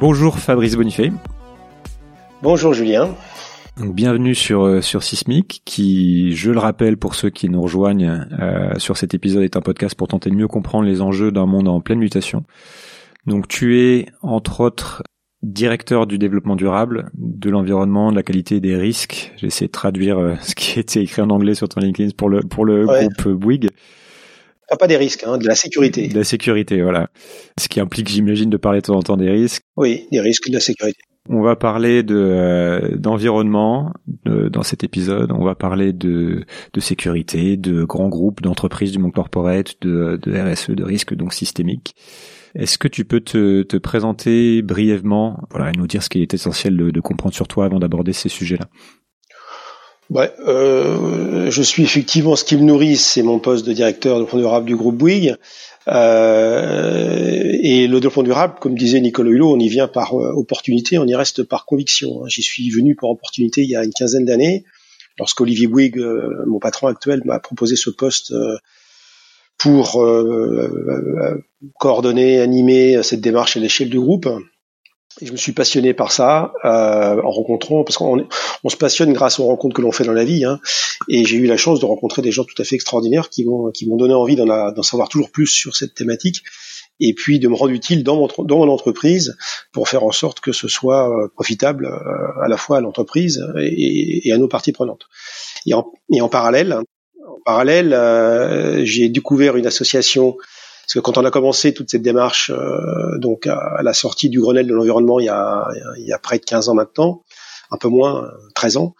Bonjour Fabrice Bonifay. Bonjour Julien. Donc, bienvenue sur euh, sur Sismic, qui, je le rappelle pour ceux qui nous rejoignent euh, sur cet épisode, est un podcast pour tenter de mieux comprendre les enjeux d'un monde en pleine mutation. Donc tu es entre autres directeur du développement durable, de l'environnement, de la qualité et des risques. J'ai essayé de traduire euh, ce qui été écrit en anglais sur ton LinkedIn pour le pour le Ouais. groupe Bouygues. Pas des risques, hein, de la sécurité. De la sécurité, voilà. Ce qui implique, j'imagine, de parler de temps en temps des risques. Oui, des risques de la sécurité. On va parler de euh, d'environnement de- dans cet épisode. On va parler de de sécurité, de grands groupes, d'entreprises du monde corporate, de, de RSE, de risques donc systémiques. Est-ce que tu peux te, te présenter brièvement, voilà, et nous dire ce qui est essentiel de, de comprendre sur toi avant d'aborder ces sujets-là? Ouais, euh, je suis effectivement ce qui me nourrit, c'est mon poste de directeur de développement durable du groupe Bouygues. Euh, et le développement durable, comme disait Nicolas Hulot, on y vient par euh, opportunité, on y reste par conviction. hein. J'y suis venu par opportunité il y a une quinzaine d'années, lorsqu'Olivier Bouygues, euh, mon patron actuel, m'a proposé ce poste euh, pour coordonner, animer cette démarche à l'échelle du groupe. Je me suis passionné par ça euh, en rencontrant, parce qu'on on se passionne grâce aux rencontres que l'on fait dans la vie. Hein, et j'ai eu la chance de rencontrer des gens tout à fait extraordinaires qui m'ont qui m'ont donné envie d'en savoir toujours plus sur cette thématique. Et puis de me rendre utile dans mon, dans mon entreprise pour faire en sorte que ce soit euh, profitable euh, à la fois à l'entreprise et, et à nos parties prenantes. Et en, et en parallèle, en parallèle, euh, j'ai découvert une association parce que quand on a commencé toute cette démarche, euh, donc à, la sortie du Grenelle de l'environnement il y, a, il y a près de 15 ans maintenant, un peu moins, 13 ans,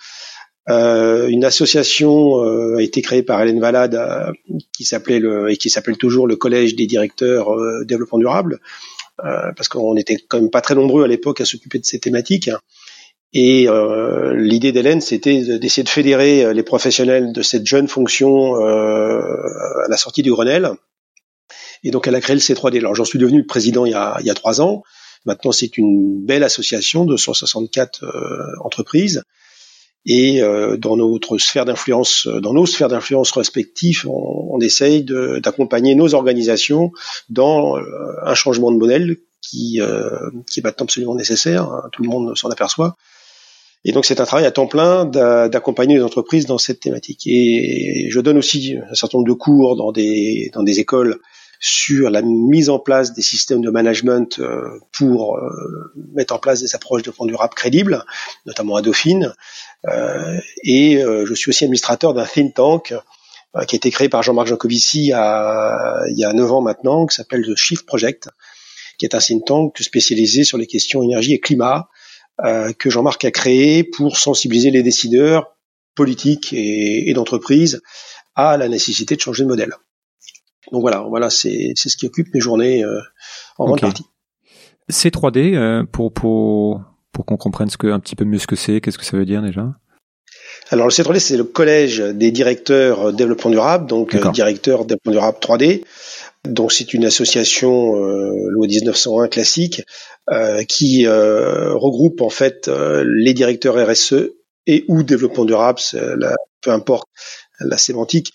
euh, une association euh, a été créée par Hélène Valade euh, qui s'appelait et qui s'appelle toujours le Collège des directeurs euh, développement durable, euh, parce qu'on était quand même pas très nombreux à l'époque à s'occuper de ces thématiques. Et l'idée d'Hélène, c'était de- d'essayer de fédérer les professionnels de cette jeune fonction à la sortie du Grenelle. Et donc, elle a créé le C3D. Alors, j'en suis devenu président il y a, il y a trois ans. Maintenant, c'est une belle association de 164 euh, entreprises. Et euh, dans notre sphère d'influence, dans nos sphères d'influence respectives, on, on essaye d'accompagner nos organisations dans euh, un changement de modèle qui, euh, qui est maintenant absolument nécessaire. hein, tout le monde s'en aperçoit. Et donc c'est un travail à temps plein d'a- d'accompagner les entreprises dans cette thématique. Et je donne aussi un certain nombre de cours dans des, dans des écoles sur la mise en place des systèmes de management euh, pour euh, mettre en place des approches de fonds durables crédibles, notamment à Dauphine. Euh, et je suis aussi administrateur d'un think tank qui a été créé par Jean-Marc Jancovici il y a neuf ans maintenant, qui s'appelle The Shift Project, qui est un think tank spécialisé sur les questions énergie et climat, que Jean-Marc a créé pour sensibiliser les décideurs politiques et, et d'entreprises à la nécessité de changer de modèle. Donc voilà, voilà, c'est c'est ce qui occupe mes journées euh, en grande partie. C3D, euh, pour pour pour qu'on comprenne ce que un petit peu mieux ce que c'est, qu'est-ce que ça veut dire déjà Alors le C3D, c'est le collège des directeurs euh, développement durable, donc directeur développement durable 3D. Donc c'est une association euh, loi 1901 classique euh, qui euh, regroupe en fait les directeurs RSE et ou développement durable, c'est la- peu importe la sémantique,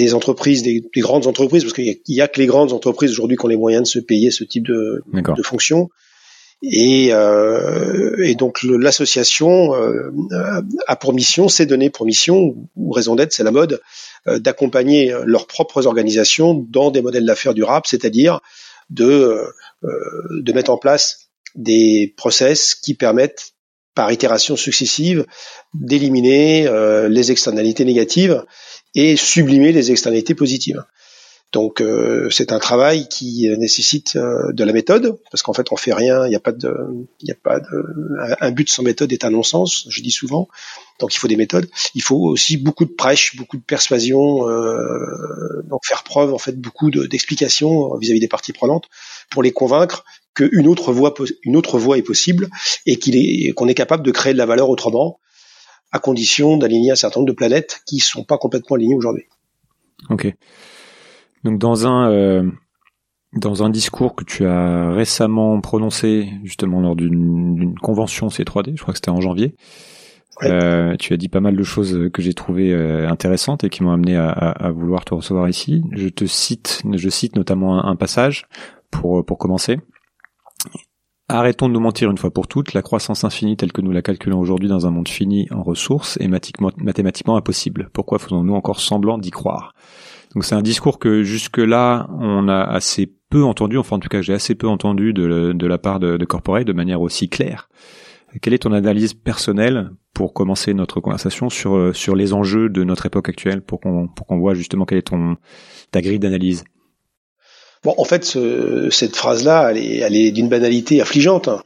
des entreprises, des, des grandes entreprises, parce qu'il y, a- a que les grandes entreprises aujourd'hui qui ont les moyens de se payer ce type de, de fonction. Et, euh, et donc l'association euh, euh, a pour mission, s'est donné pour mission, ou raison d'être, c'est la mode, euh, d'accompagner euh, leurs propres organisations dans des modèles d'affaires durables, c'est-à-dire de, euh, de mettre en place des process qui permettent par itération successive d'éliminer euh, les externalités négatives et sublimer les externalités positives. Donc euh, c'est un travail qui euh, nécessite euh, de la méthode parce qu'en fait on fait rien, il n'y a pas de, il a pas de, un- un but sans méthode est un non-sens, je dis souvent. donc il faut des méthodes. Il faut aussi beaucoup de prêche, beaucoup de persuasion, euh, donc faire preuve en fait beaucoup d'explications vis-à-vis des parties prenantes pour les convaincre qu'une autre voie, une autre voie est possible et qu'il est qu'on est capable de créer de la valeur autrement, à condition d'aligner un certain nombre de planètes qui sont pas complètement alignées aujourd'hui. Ok. Donc dans un euh, dans un discours que tu as récemment prononcé justement lors d'une convention C3D, je crois que c'était en janvier, euh, tu as dit pas mal de choses que j'ai trouvées euh, intéressantes et qui m'ont amené à, à, vouloir te recevoir ici. Je te cite, je cite notamment un, passage pour pour commencer. Arrêtons de nous mentir une fois pour toutes, la croissance infinie telle que nous la calculons aujourd'hui dans un monde fini en ressources est mathématiquement impossible. Pourquoi faisons-nous encore semblant d'y croire? Donc c'est un discours que jusque-là on a assez peu entendu, enfin en tout cas j'ai assez peu entendu de, la part de, de de manière aussi claire. Quelle est ton analyse personnelle pour commencer notre conversation sur sur les enjeux de notre époque actuelle pour qu'on pour qu'on voit justement quelle est ton ta grille d'analyse? Bon, en fait, ce, cette phrase-là, elle est, elle est d'une banalité affligeante. Hein.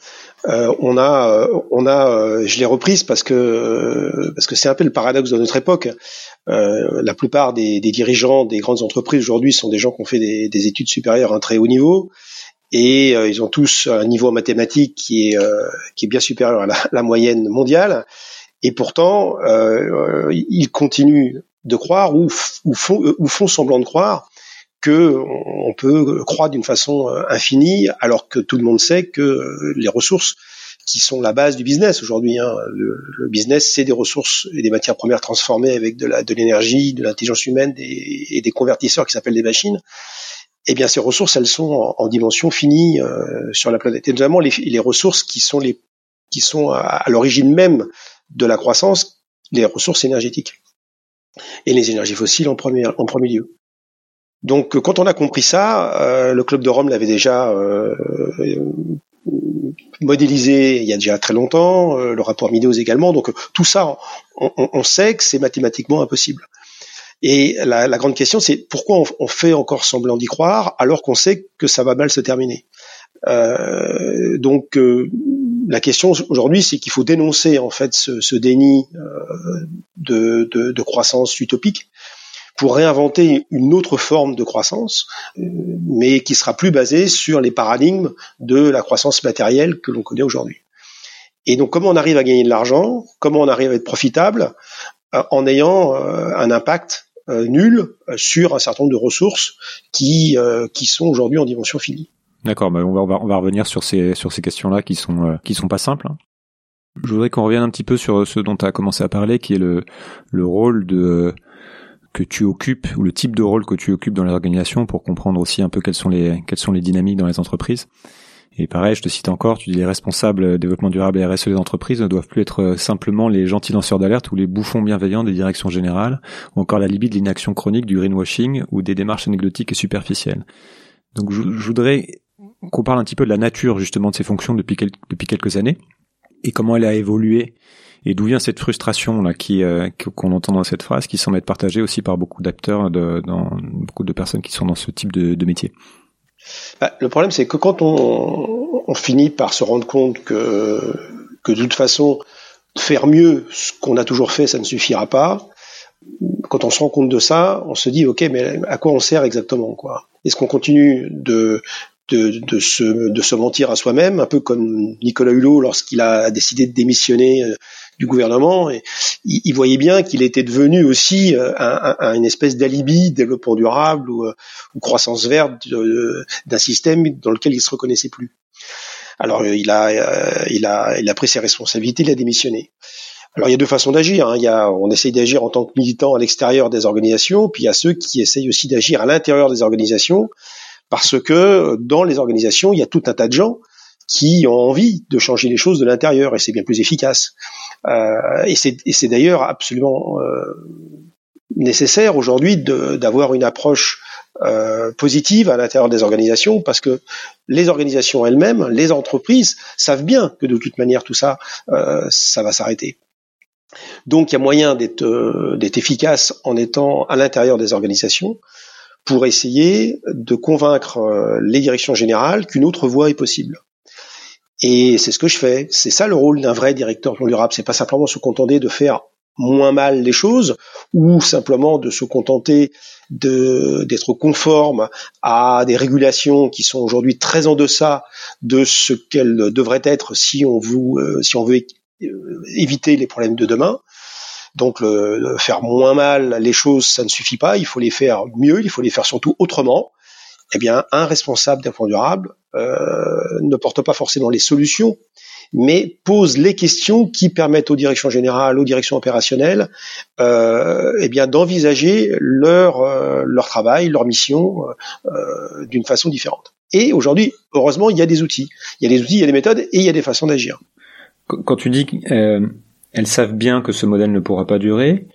Euh, on a, euh, on a, euh, je l'ai reprise parce que parce que c'est un peu le paradoxe de notre époque. Euh, la plupart des, des, dirigeants des grandes entreprises aujourd'hui sont des gens qui ont fait des, des études supérieures à un très haut niveau et ils ont tous un niveau en mathématiques qui est qui est bien supérieur à la, la moyenne mondiale. Et pourtant, ils continuent de croire ou, ou, font, ou font semblant de croire que on peut croire d'une façon euh, infinie, alors que tout le monde sait que euh, les ressources qui sont la base du business aujourd'hui. Hein. Le, business, c'est des ressources et des matières premières transformées avec de de l'énergie, de l'intelligence humaine et des convertisseurs qui s'appellent des machines. Eh bien, ces ressources, elles sont en, dimension finie euh, sur la planète, et notamment les, les, ressources qui sont les qui sont à, à l'origine même de la croissance, les ressources énergétiques et les énergies fossiles en premier en premier lieu. Donc euh, quand on a compris ça, euh, le club de Rome l'avait déjà euh, modélisé il y a déjà très longtemps, le rapport Mideos également. Donc tout ça, on, sait que c'est mathématiquement impossible. Et la, grande question, c'est pourquoi on, fait encore semblant d'y croire alors qu'on sait que ça va mal se terminer? donc la question aujourd'hui, c'est qu'il faut dénoncer en fait ce, déni de, de, croissance utopique pour réinventer une autre forme de croissance, euh, mais qui sera plus basée sur les paradigmes de la croissance matérielle que l'on connaît aujourd'hui. Et donc comment on arrive à gagner de l'argent, comment on arrive à être profitable euh, en ayant euh, un impact nul sur un certain nombre de ressources qui, qui sont aujourd'hui en dimension finie. D'accord, bah on, va, on, va, revenir sur ces, sur ces questions-là qui sont, qui sont pas simples. Hein. Je voudrais qu'on revienne un petit peu sur ce dont tu as commencé à parler, qui est le, le rôle de, que tu occupes ou le type de rôle que tu occupes dans l'organisation pour comprendre aussi un peu quelles sont les quelles sont les dynamiques dans les entreprises. Et pareil, je te cite encore, tu dis les responsables développement durable et RSE des entreprises ne doivent plus être simplement les gentils lanceurs d'alerte ou les bouffons bienveillants des directions générales, ou encore la libye de l'inaction chronique du greenwashing ou des démarches anecdotiques et superficielles. Donc je, voudrais qu'on parle un petit peu de la nature justement de ces fonctions depuis, depuis quelques années et comment elle a évolué et d'où vient cette frustration là qui euh, qu'on entend dans cette phrase, qui semble être partagée aussi par beaucoup d'acteurs, de, beaucoup de personnes qui sont dans ce type de, de métier? Bah, le problème, c'est que quand on, on, finit par se rendre compte que, que de toute façon, faire mieux ce qu'on a toujours fait, ça ne suffira pas. Quand on se rend compte de ça, on se dit ok, mais à quoi on sert exactement quoi? Est-ce qu'on continue de de, de, se, de se mentir à soi-même, un peu comme Nicolas Hulot lorsqu'il a décidé de démissionner euh, du gouvernement. Et il, voyait bien qu'il était devenu aussi euh, un, une espèce d'alibi développement durable ou, euh, ou croissance verte d'un système dans lequel il se reconnaissait plus. Alors il a, il a, il a pris ses responsabilités, il a démissionné. Alors il y a deux façons d'agir. Hein. Il y a, on essaye d'agir en tant que militant à l'extérieur des organisations, puis il y a ceux qui essayent aussi d'agir à l'intérieur des organisations, parce que dans les organisations, il y a tout un tas de gens qui ont envie de changer les choses de l'intérieur et c'est bien plus efficace. Euh, et c'est d'ailleurs absolument euh, nécessaire aujourd'hui d'avoir une approche euh, positive à l'intérieur des organisations parce que les organisations elles-mêmes, les entreprises savent bien que de toute manière tout ça, euh, ça va s'arrêter. Donc il y a moyen d'être euh, efficace en étant à l'intérieur des organisations pour essayer de convaincre euh, les directions générales qu'une autre voie est possible. Et c'est ce que je fais. C'est ça le rôle d'un vrai directeur durable. C'est pas simplement se contenter de faire moins mal les choses ou simplement de se contenter d'être conforme à des régulations qui sont aujourd'hui très en deçà de ce qu'elles devraient être si on veut euh, si on veut euh, éviter les problèmes de demain. Donc faire moins mal les choses, ça ne suffit pas. Il faut les faire mieux. Il faut les faire surtout autrement. Eh bien, un responsable d'un fonds durable euh, ne porte pas forcément les solutions, mais pose les questions qui permettent aux directions générales, aux directions opérationnelles, euh, eh bien d'envisager leur euh, leur travail, leur mission euh, d'une façon différente. Et aujourd'hui, heureusement, il y a des outils, il y a des outils, il y a des méthodes et il y a des façons d'agir. Quand tu dis qu'elles savent bien que ce modèle ne pourra pas durer,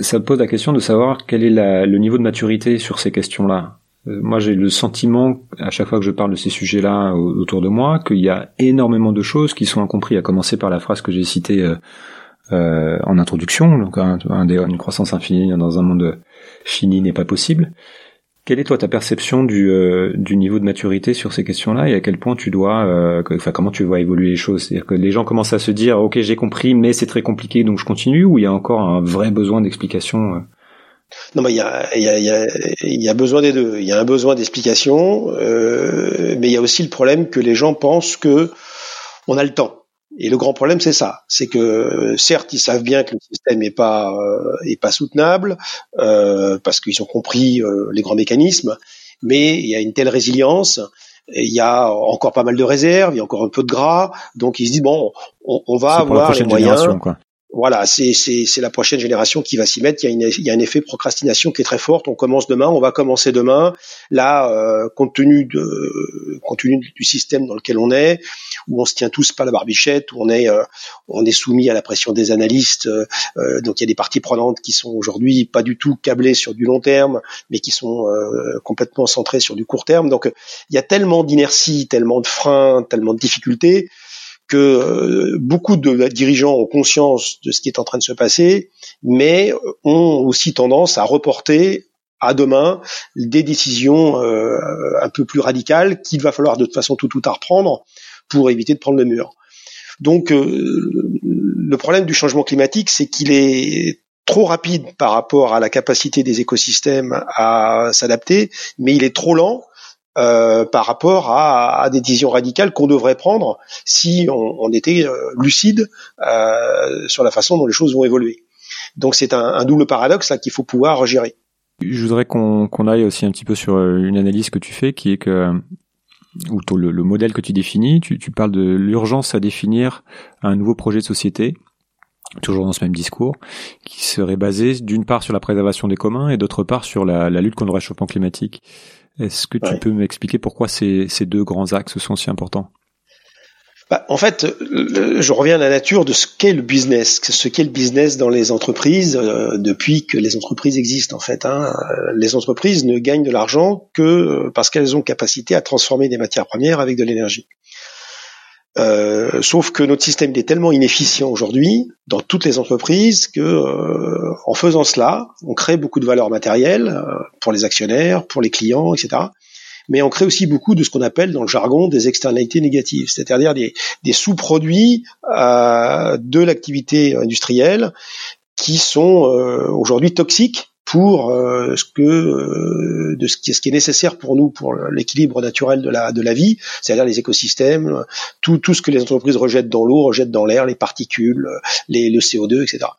ça pose la question de savoir quel est le niveau de maturité sur ces questions-là. Euh, moi, j'ai le sentiment, à chaque fois que je parle de ces sujets-là autour de moi, qu'il y a énormément de choses qui sont incomprises, à commencer par la phrase que j'ai citée euh, euh, en introduction, donc un, une croissance infinie dans un monde fini n'est pas possible. Quelle est toi ta perception du, du niveau de maturité sur ces questions-là et à quel point tu dois, enfin comment tu vois évoluer les choses? C'est-à-dire que les gens commencent à se dire ok j'ai compris mais c'est très compliqué donc je continue ou il y a encore un vrai besoin d'explication non, mais il y a, y, a, y, a, y a besoin des deux. Il y a un besoin d'explication, euh, mais il y a aussi le problème que les gens pensent que on a le temps. Et le grand problème, c'est ça, c'est que certes, ils savent bien que le système n'est pas euh, est pas soutenable euh, parce qu'ils ont compris euh, les grands mécanismes, mais il y a une telle résilience, il y a encore pas mal de réserves, il y a encore un peu de gras, donc ils se disent bon, on, on va avoir les moyens. Quoi voilà, c'est la prochaine génération qui va s'y mettre. Il y, a une, il y, a un effet procrastination qui est très fort. On commence demain, on va commencer demain. Là, euh, compte tenu de compte tenu du système dans lequel on est, où on se tient tous pas la barbichette, où on est euh, on est soumis à la pression des analystes. Euh, donc il y a des parties prenantes qui sont aujourd'hui pas du tout câblées sur du long terme, mais qui sont complètement centrées sur du court terme. Donc il y a tellement d'inertie, tellement de freins, tellement de difficultés que euh, beaucoup de dirigeants ont conscience de ce qui est en train de se passer, mais ont aussi tendance à reporter à demain des décisions euh, un peu plus radicales qu'il va falloir de toute façon tout tout à reprendre pour éviter de prendre le mur. Donc euh, le problème du changement climatique, c'est qu'il est trop rapide par rapport à la capacité des écosystèmes à s'adapter, mais il est trop lent euh, par rapport à, des décisions radicales qu'on devrait prendre si on, était euh, lucide euh, sur la façon dont les choses vont évoluer. Donc c'est un, double paradoxe qu'il faut pouvoir gérer. Je voudrais qu'on aille aussi un petit peu sur une analyse que tu fais, qui est que ou le, le modèle que tu définis, tu, tu parles de l'urgence à définir un nouveau projet de société toujours dans ce même discours, qui serait basé d'une part sur la préservation des communs et d'autre part sur la, la lutte contre le réchauffement climatique. Est-ce que tu peux m'expliquer pourquoi ces, ces deux grands axes sont si importants? Bah, en fait, je reviens à la nature de ce qu'est le business, ce qu'est le business dans les entreprises euh, depuis que les entreprises existent. En fait, hein. les entreprises ne gagnent de l'argent que parce qu'elles ont capacité à transformer des matières premières avec de l'énergie. Euh, sauf que notre système est tellement inefficient aujourd'hui dans toutes les entreprises que, euh, en faisant cela, on crée beaucoup de valeur matérielle euh, pour les actionnaires, pour les clients, etc. Mais on crée aussi beaucoup de ce qu'on appelle dans le jargon des externalités négatives, c'est-à-dire des, des sous-produits de l'activité industrielle qui sont aujourd'hui toxiques pour euh, ce que euh, de qui, ce qui, est nécessaire pour nous pour l'équilibre naturel de la de la vie, c'est-à-dire les écosystèmes, tout tout ce que les entreprises rejettent dans l'eau, rejettent dans l'air, les particules, les, le CO2, etc.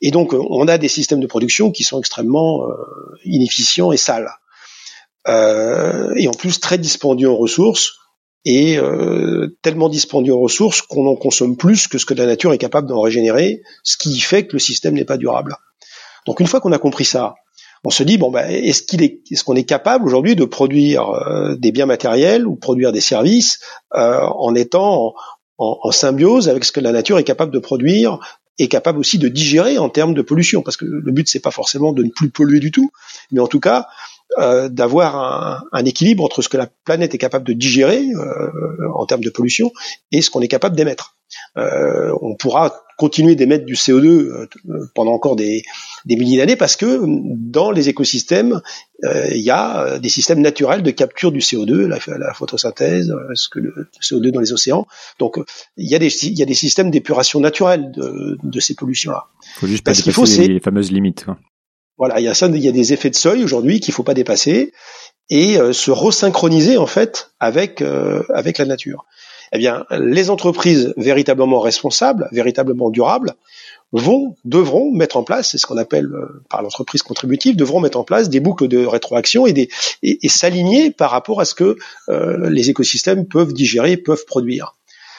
Et donc on a des systèmes de production qui sont extrêmement euh, inefficients et sales, et en plus très dispendieux en ressources et tellement dispendieux en ressources qu'on en consomme plus que ce que la nature est capable d'en régénérer, ce qui fait que le système n'est pas durable. Donc une fois qu'on a compris ça, on se dit bon ben est-ce qu'on est capable aujourd'hui de produire euh, des biens matériels ou produire des services euh, en étant en, symbiose avec ce que la nature est capable de produire et capable aussi de digérer en termes de pollution? Parce que le but c'est pas forcément de ne plus polluer du tout mais en tout cas euh, d'avoir un, un, équilibre entre ce que la planète est capable de digérer en termes de pollution et ce qu'on est capable d'émettre. On pourra continuer d'émettre du CO2 euh, pendant encore des, des milliers d'années parce que dans les écosystèmes, euh, il y a des systèmes naturels de capture du CO2, la, la photosynthèse, ce que le CO2 dans les océans. Donc il y a des, il y a des systèmes d'épuration naturelle de, de ces pollutions-là. Il faut juste pas parce dépasser les fameuses limites. Voilà, il y a ça, il y a des effets de seuil aujourd'hui qu'il faut pas dépasser et euh, se resynchroniser en fait avec euh, avec la nature. Eh bien, les entreprises véritablement responsables, véritablement durables, vont devront mettre en place, c'est ce qu'on appelle euh, par l'entreprise contributive, devront mettre en place des boucles de rétroaction et, et, s'aligner par rapport à ce que les écosystèmes peuvent digérer, peuvent produire.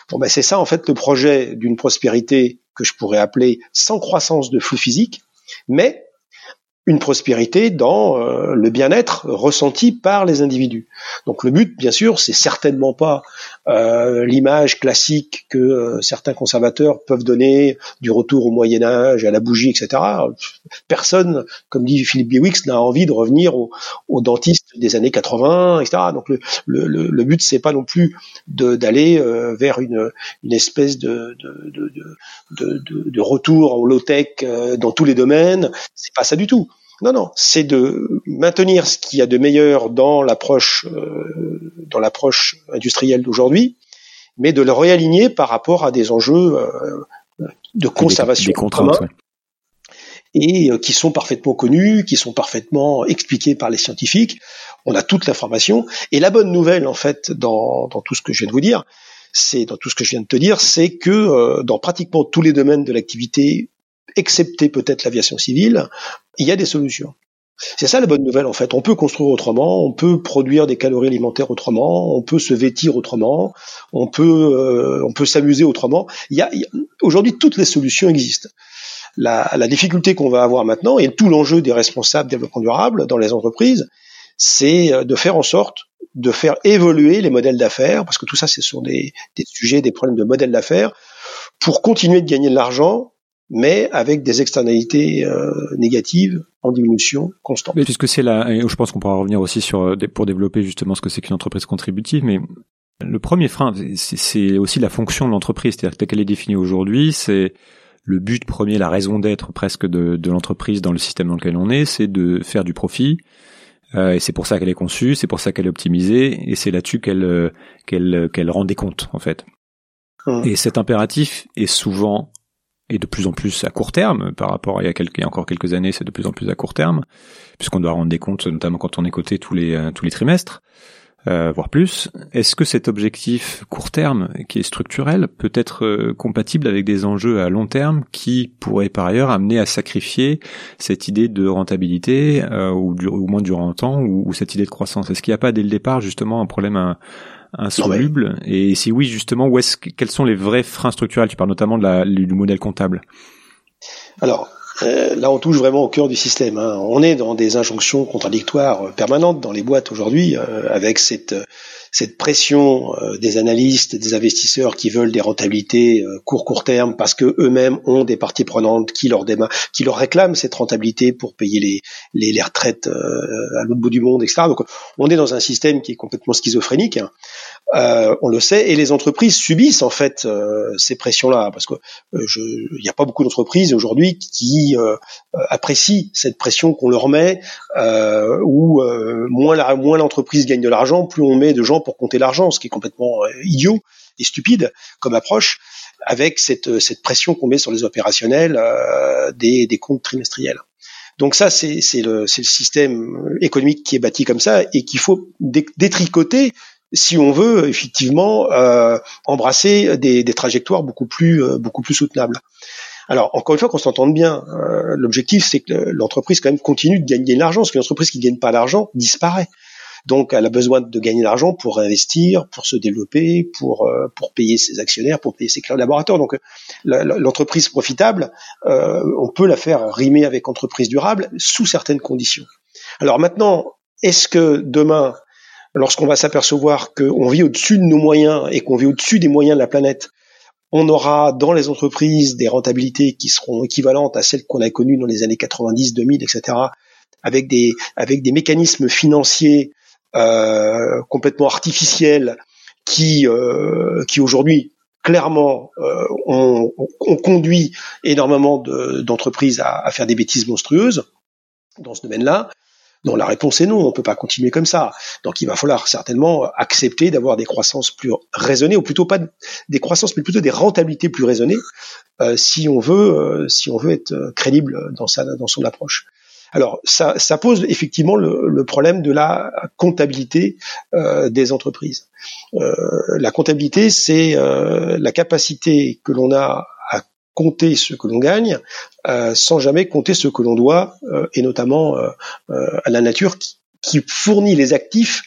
Bon, ben c'est ça en fait le projet d'une prospérité que je pourrais appeler sans croissance de flux physique, mais une prospérité dans euh, le bien-être ressenti par les individus. Donc le but, bien sûr, c'est certainement pas euh, l'image classique que euh, certains conservateurs peuvent donner du retour au Moyen Âge, à la bougie, etc. Personne, comme dit Philippe Biewix, n'a envie de revenir au, au, dentiste des années 80, etc. Donc le, le, le but, c'est pas non plus d'aller vers une, une espèce de, de, de, de, de retour au low-tech dans tous les domaines. C'est pas ça du tout. Non, non, c'est de maintenir ce qu'il y a de meilleur dans l'approche euh, dans l'approche industrielle d'aujourd'hui, mais de le réaligner par rapport à des enjeux euh, de conservation des, contraintes, et euh, qui sont parfaitement connus, qui sont parfaitement expliqués par les scientifiques. On a toute l'information et la bonne nouvelle en fait dans, dans tout ce que je viens de vous dire, c'est dans tout ce que je viens de te dire, c'est que dans pratiquement tous les domaines de l'activité excepté peut-être l'aviation civile, il y a des solutions. C'est ça la bonne nouvelle en fait. On peut construire autrement, on peut produire des calories alimentaires autrement, on peut se vêtir autrement, on peut euh, s'amuser autrement. Aujourd'hui toutes les solutions existent. La, la difficulté qu'on va avoir maintenant et tout l'enjeu des responsables développement durable dans les entreprises, c'est euh, de faire en sorte de faire évoluer les modèles d'affaires, parce que tout ça, ce sont des, des sujets, des problèmes de modèles d'affaires, pour continuer de gagner de l'argent mais avec des externalités euh, négatives en diminution constante. Mais puisque c'est là, et je pense qu'on pourra revenir aussi sur euh, pour développer justement ce que c'est qu'une entreprise contributive, mais le premier frein, c'est aussi la fonction de l'entreprise, c'est-à-dire qu'elle est définie aujourd'hui, c'est le but premier, la raison d'être presque de, de l'entreprise dans le système dans lequel on est, c'est de faire du profit. Euh, et c'est pour ça qu'elle est conçue, c'est pour ça qu'elle est optimisée, et c'est là-dessus qu'elle qu'elle qu'elle rend des comptes en fait. Hum. Et cet impératif est souvent et de plus en plus à court terme par rapport à il y a, quelques, il y a encore quelques années, c'est de plus en plus à court terme, puisqu'on doit rendre des comptes, notamment quand on est coté tous les euh, tous les trimestres, euh, voire plus. Est-ce que cet objectif court terme, qui est structurel, peut être euh, compatible avec des enjeux à long terme qui pourraient par ailleurs amener à sacrifier cette idée de rentabilité ou, du, au moins durant un temps ou, ou cette idée de croissance? Est-ce qu'il n'y a pas dès le départ justement un problème à, insoluble Et si oui, justement, où est-ce, quels sont les vrais freins structurels? Tu parles notamment de la, du modèle comptable. Alors, euh, là, on touche vraiment au cœur du système. Hein. On est dans des injonctions contradictoires euh, permanentes dans les boîtes aujourd'hui, euh, avec cette cette pression des analystes, des investisseurs qui veulent des rentabilités court court terme parce que eux-mêmes ont des parties prenantes qui leur qui leur réclament cette rentabilité pour payer les les, les retraites à l'autre bout du monde, etc. Donc, on est dans un système qui est complètement schizophrénique. Euh, on le sait, et les entreprises subissent en fait euh, ces pressions-là, parce que euh, il n'y a pas beaucoup d'entreprises aujourd'hui qui apprécient cette pression qu'on leur met, où moins moins l'entreprise gagne de l'argent, plus on met de gens pour compter l'argent, ce qui est complètement idiot et stupide comme approche, avec cette, cette pression qu'on met sur les opérationnels des, des comptes trimestriels. Donc ça, c'est le, le, système économique qui est bâti comme ça et qu'il faut détricoter si on veut effectivement euh, embrasser des, des, trajectoires beaucoup plus euh, beaucoup plus soutenables. Alors encore une fois qu'on s'entende bien, euh, l'objectif c'est que l'entreprise quand même continue de gagner de l'argent, parce qu'une entreprise qui ne gagne pas d'argent disparaît. Donc elle a besoin de gagner de l'argent pour investir, pour se développer, pour pour payer ses actionnaires, pour payer ses collaborateurs. Donc l'entreprise profitable, on peut la faire rimer avec entreprise durable sous certaines conditions. Alors maintenant, est-ce que demain lorsqu'on va s'apercevoir qu'on vit au-dessus de nos moyens et qu'on vit au-dessus des moyens de la planète, on aura dans les entreprises des rentabilités qui seront équivalentes à celles qu'on a connues dans les années 90, 2000, etc., avec des, avec des mécanismes financiers euh, complètement artificiels qui, euh, qui aujourd'hui clairement, euh, on, on, conduit énormément d'entreprises à, à, faire des bêtises monstrueuses dans ce domaine-là. Non, la réponse est non, on ne peut pas continuer comme ça. Donc il va falloir certainement accepter d'avoir des croissances plus raisonnées, ou plutôt pas des croissances, mais plutôt des rentabilités plus raisonnées, euh, si on veut, euh, si on veut être crédible dans son approche. Alors ça, pose effectivement le, problème de la comptabilité euh, des entreprises. Euh, la comptabilité, c'est euh, la capacité que l'on a compter ce que l'on gagne euh, sans jamais compter ce que l'on doit, euh, et notamment euh, à la nature qui, qui, fournit les actifs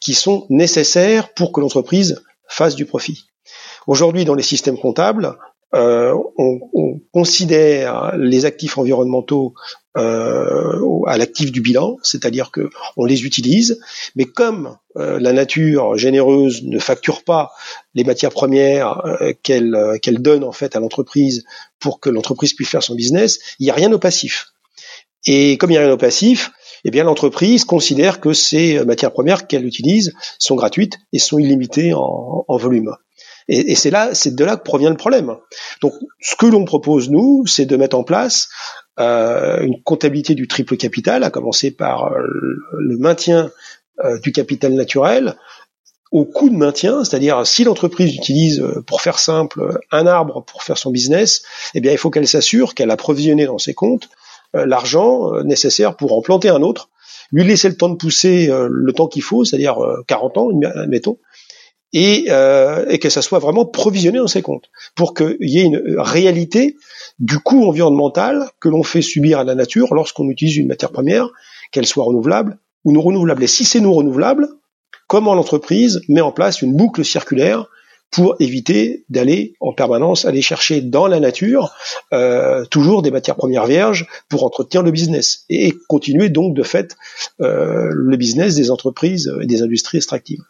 qui sont nécessaires pour que l'entreprise fasse du profit. Aujourd'hui, dans les systèmes comptables, euh, on, on, considère les actifs environnementaux euh, à l'actif du bilan, c'est-à-dire que on les utilise, mais comme euh, la nature généreuse ne facture pas les matières premières qu'elle donne en fait à l'entreprise pour que l'entreprise puisse faire son business, il n'y a rien au passif. Et comme il n'y a rien au passif, eh bien l'entreprise considère que ces matières premières qu'elle utilise sont gratuites et sont illimitées en volume. Et, et c'est là, c'est de là que provient le problème. Donc, ce que l'on propose nous, c'est de mettre en place euh, une comptabilité du triple capital, à commencer par euh, le maintien euh, du capital naturel au coût de maintien, c'est-à-dire si l'entreprise utilise, euh, pour faire simple, un arbre pour faire son business, eh bien il faut qu'elle s'assure qu'elle a provisionné dans ses comptes l'argent nécessaire pour en planter un autre, lui laisser le temps de pousser le temps qu'il faut, c'est-à-dire 40 ans, mettons, et, euh, et que ça soit vraiment provisionné dans ses comptes, pour qu'il y ait une réalité du coût environnemental que l'on fait subir à la nature lorsqu'on utilise une matière première, qu'elle soit renouvelable ou non renouvelable. Et si c'est non renouvelable, comment l'entreprise met en place une boucle circulaire pour éviter d'aller en permanence aller chercher dans la nature euh, toujours des matières premières vierges pour entretenir le business et continuer donc de fait euh, le business des entreprises et des industries extractives.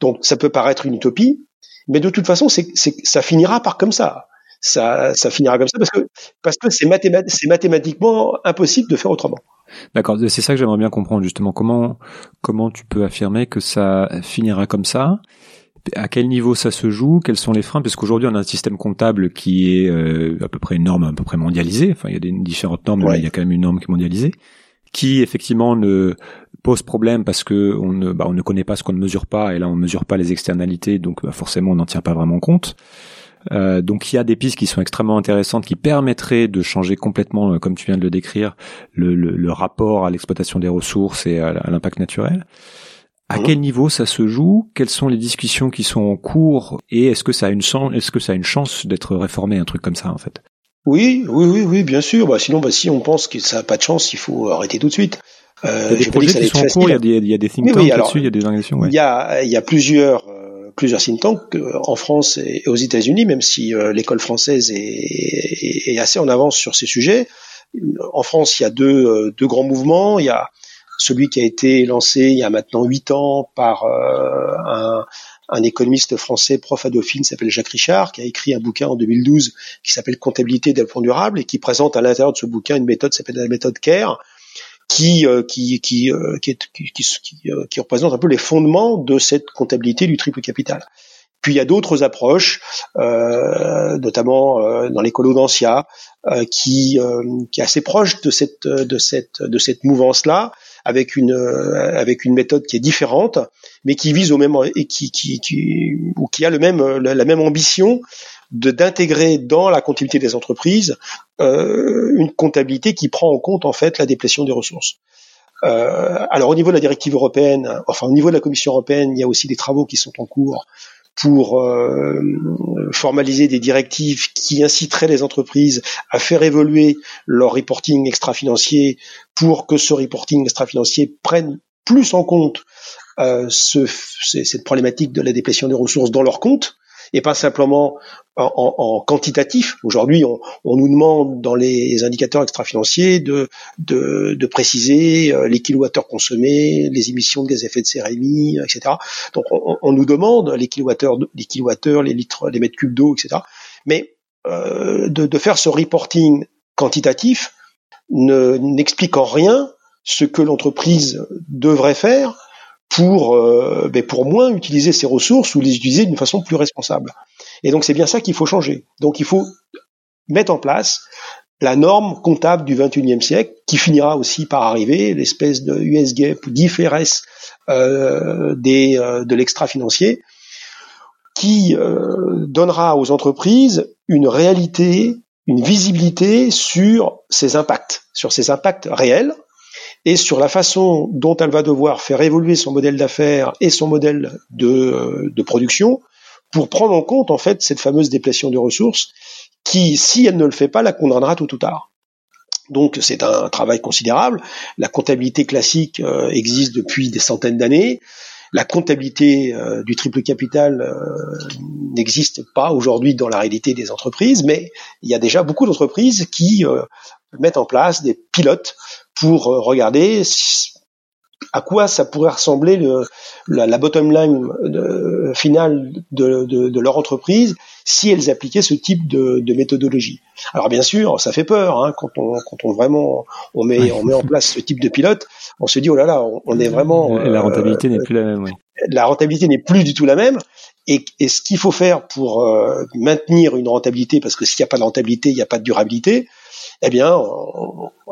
Donc ça peut paraître une utopie, mais de toute façon, c'est, ça finira par comme ça. Ça, ça finira comme ça parce que parce que c'est, c'est mathématiquement impossible de faire autrement. D'accord, c'est ça que j'aimerais bien comprendre justement. Comment comment tu peux affirmer que ça finira comme ça? À quel niveau ça se joue? Quels sont les freins? Parce qu'aujourd'hui, on a un système comptable qui est euh, à peu près une norme à peu près mondialisée. Enfin, il y a des différentes normes, mais il y a quand même une norme qui est mondialisée, qui effectivement ne pose problème parce que on ne, bah, on ne connaît pas ce qu'on ne mesure pas et là on ne mesure pas les externalités donc bah, forcément on n'en tient pas vraiment compte. Euh, donc il y a des pistes qui sont extrêmement intéressantes qui permettraient de changer complètement, euh, comme tu viens de le décrire, le, le, le rapport à l'exploitation des ressources et à, l'impact naturel. À mmh. quel niveau ça se joue? Quelles sont les discussions qui sont en cours? Et est-ce que ça a une chance Est-ce que ça a une chance d'être réformé, un truc comme ça en fait? Oui, oui, oui, oui, bien sûr. Bah, sinon, bah, si on pense que ça n'a pas de chance, il faut arrêter tout de suite. Euh, il y a des projets qui sont en cours, il y a des, il y a des think tanks là-dessus, il y a des organisations. Ouais. Il y a, il y a plusieurs, euh, plusieurs think tanks euh, en France et aux États-Unis, même si l'école française est, est, assez en avance sur ces sujets. En France, il y a deux, deux grands mouvements. Il y a celui qui a été lancé il y a maintenant huit ans par un, un économiste français, prof à Dauphine, s'appelle Jacques Richard, qui a écrit un bouquin en 2012 qui s'appelle Comptabilité des fonds durables et qui présente à l'intérieur de ce bouquin une méthode qui s'appelle la méthode CARE, qui euh, qui qui, euh, qui, qui, qui, euh, qui, représente un peu les fondements de cette comptabilité du triple capital. Puis il y a d'autres approches, euh, notamment euh, dans l'écolo d'Ancia, euh, qui, qui est assez proche de cette de cette de cette mouvance là, avec une avec une méthode qui est différente, mais qui vise au même et qui qui qui ou qui a le même la, même ambition d'intégrer dans la comptabilité des entreprises euh, une comptabilité qui prend en compte en fait la déplétion des ressources. Euh, alors au niveau de la directive européenne, enfin au niveau de la Commission européenne, il y a aussi des travaux qui sont en cours pour euh, formaliser des directives qui inciteraient les entreprises à faire évoluer leur reporting extra-financier pour que ce reporting extra-financier prenne plus en compte ce, cette problématique de la déplétion des ressources dans leur compte et pas simplement en, en quantitatif. Aujourd'hui, on, on, nous demande dans les indicateurs extra-financiers de, de, de, préciser euh, les kilowattheures consommés, les émissions de gaz à effet de serre émis, etc. Donc, on, on nous demande les kilowattheures, les kilowattheures, les litres, les mètres cubes d'eau, etc. Mais euh, de, de, faire ce reporting quantitatif ne n'explique en rien ce que l'entreprise devrait faire pour euh, ben, pour moins utiliser ces ressources ou les utiliser d'une façon plus responsable. Et donc c'est bien ça qu'il faut changer. Donc il faut mettre en place la norme comptable du 21e siècle, qui finira aussi par arriver, l'espèce de USGAP ou d'IFRS euh, euh, de l'extra-financier, qui euh, donnera aux entreprises une réalité, une visibilité sur ses impacts, sur ses impacts réels, et sur la façon dont elle va devoir faire évoluer son modèle d'affaires et son modèle de, euh, de production pour prendre en compte en fait cette fameuse déplétion de ressources qui, si elle ne le fait pas, la condamnera tôt ou tard. Donc c'est un travail considérable. La comptabilité classique euh, existe depuis des centaines d'années. La comptabilité euh, du triple capital euh, n'existe pas aujourd'hui dans la réalité des entreprises, mais il y a déjà beaucoup d'entreprises qui mettent en place des pilotes pour regarder à quoi ça pourrait ressembler le, la, la, bottom line de, finale de, de, de, leur entreprise si elles appliquaient ce type de, méthodologie. Alors bien sûr, ça fait peur hein, quand on quand on vraiment on met on met en place ce type de pilote, on se dit oh là là, on, est vraiment la rentabilité n'est plus la même. Oui. La rentabilité n'est plus du tout la même. Et, et ce qu'il faut faire pour euh, maintenir une rentabilité, parce que s'il n'y a pas de rentabilité, il n'y a pas de durabilité, eh bien,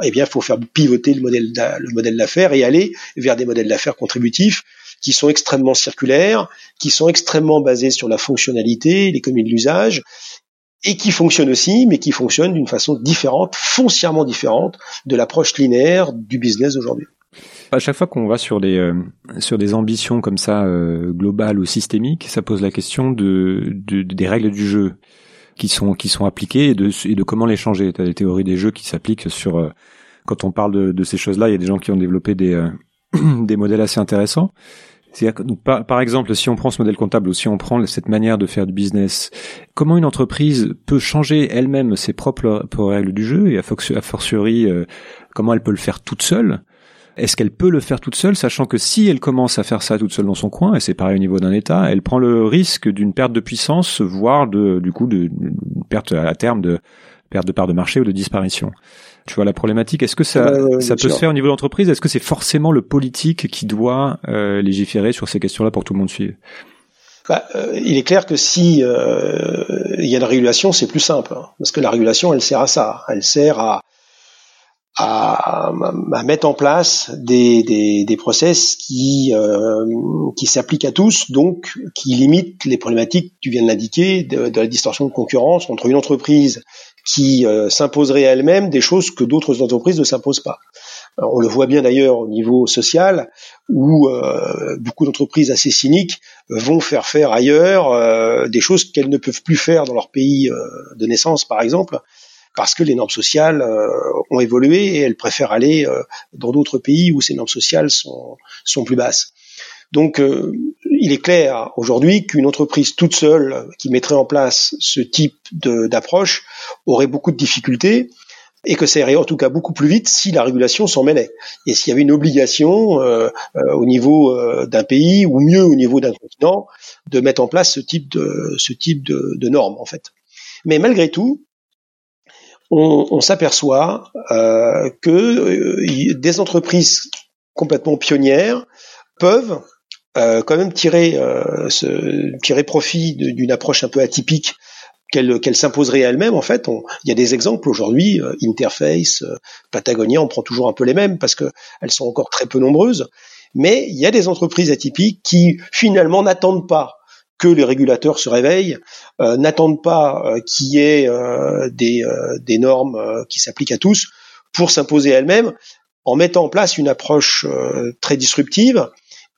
eh bien, il faut faire pivoter le modèle le modèle d'affaires et aller vers des modèles d'affaires contributifs qui sont extrêmement circulaires, qui sont extrêmement basés sur la fonctionnalité, l'économie de l'usage, et qui fonctionnent aussi, mais qui fonctionnent d'une façon différente, foncièrement différente de l'approche linéaire du business d'aujourd'hui. À chaque fois qu'on va sur des euh, sur des ambitions comme ça euh, globales ou systémiques, ça pose la question de, des règles du jeu qui sont qui sont appliquées et de, de comment les changer. Tu as des théories des jeux qui s'appliquent sur euh, quand on parle de, de ces choses-là, il y a des gens qui ont développé des euh, des modèles assez intéressants. C'est-à-dire par, exemple, si on prend ce modèle comptable ou si on prend cette manière de faire du business, comment une entreprise peut changer elle-même ses propres, règles du jeu et a fortiori euh, comment elle peut le faire toute seule est-ce qu'elle peut le faire toute seule, sachant que si elle commence à faire ça toute seule dans son coin, et c'est pareil au niveau d'un État, elle prend le risque d'une perte de puissance, voire de, du coup, de, perte à terme de perte de part de marché ou de disparition. Tu vois la problématique. Est-ce que ça, ça peut se faire au niveau de l'entreprise Est-ce que c'est forcément le politique qui doit euh, légiférer sur ces questions-là pour tout le monde suivre? Bah, euh, il est clair que si euh, il y a la régulation, c'est plus simple, hein, parce que la régulation, elle sert à ça. Elle sert à, à, à, mettre en place des, des, des process qui, euh, qui s'appliquent à tous, donc qui limitent les problématiques, tu viens de l'indiquer, de, de, la distorsion de concurrence entre une entreprise qui euh, s'imposerait à elle-même des choses que d'autres entreprises ne s'imposent pas. on le voit bien d'ailleurs au niveau social, où euh, beaucoup d'entreprises assez cyniques vont faire faire ailleurs euh, des choses qu'elles ne peuvent plus faire dans leur pays euh, de naissance, par exemple, parce que les normes sociales euh, ont évolué et elles préfèrent aller euh, dans d'autres pays où ces normes sociales sont, sont plus basses. Donc, euh, il est clair aujourd'hui qu'une entreprise toute seule qui mettrait en place ce type d'approche aurait beaucoup de difficultés et que ça irait en tout cas beaucoup plus vite si la régulation s'en mêlait et s'il y avait une obligation euh, au niveau d'un pays ou mieux au niveau d'un continent de mettre en place ce type de ce type de, de normes en fait. Mais malgré tout, on, s'aperçoit euh, que euh, des entreprises complètement pionnières peuvent euh, quand même tirer, tirer profit d'une approche un peu atypique qu'elle qu'elle s'imposerait elle-même. En fait, il y a des exemples aujourd'hui, Interface, Patagonia, on prend toujours un peu les mêmes parce que elles sont encore très peu nombreuses. Mais il y a des entreprises atypiques qui finalement n'attendent pas que les régulateurs se réveillent, euh, n'attendent pas euh, qu'il y ait euh, des, normes qui s'appliquent à tous pour s'imposer elles-mêmes en mettant en place une approche très disruptive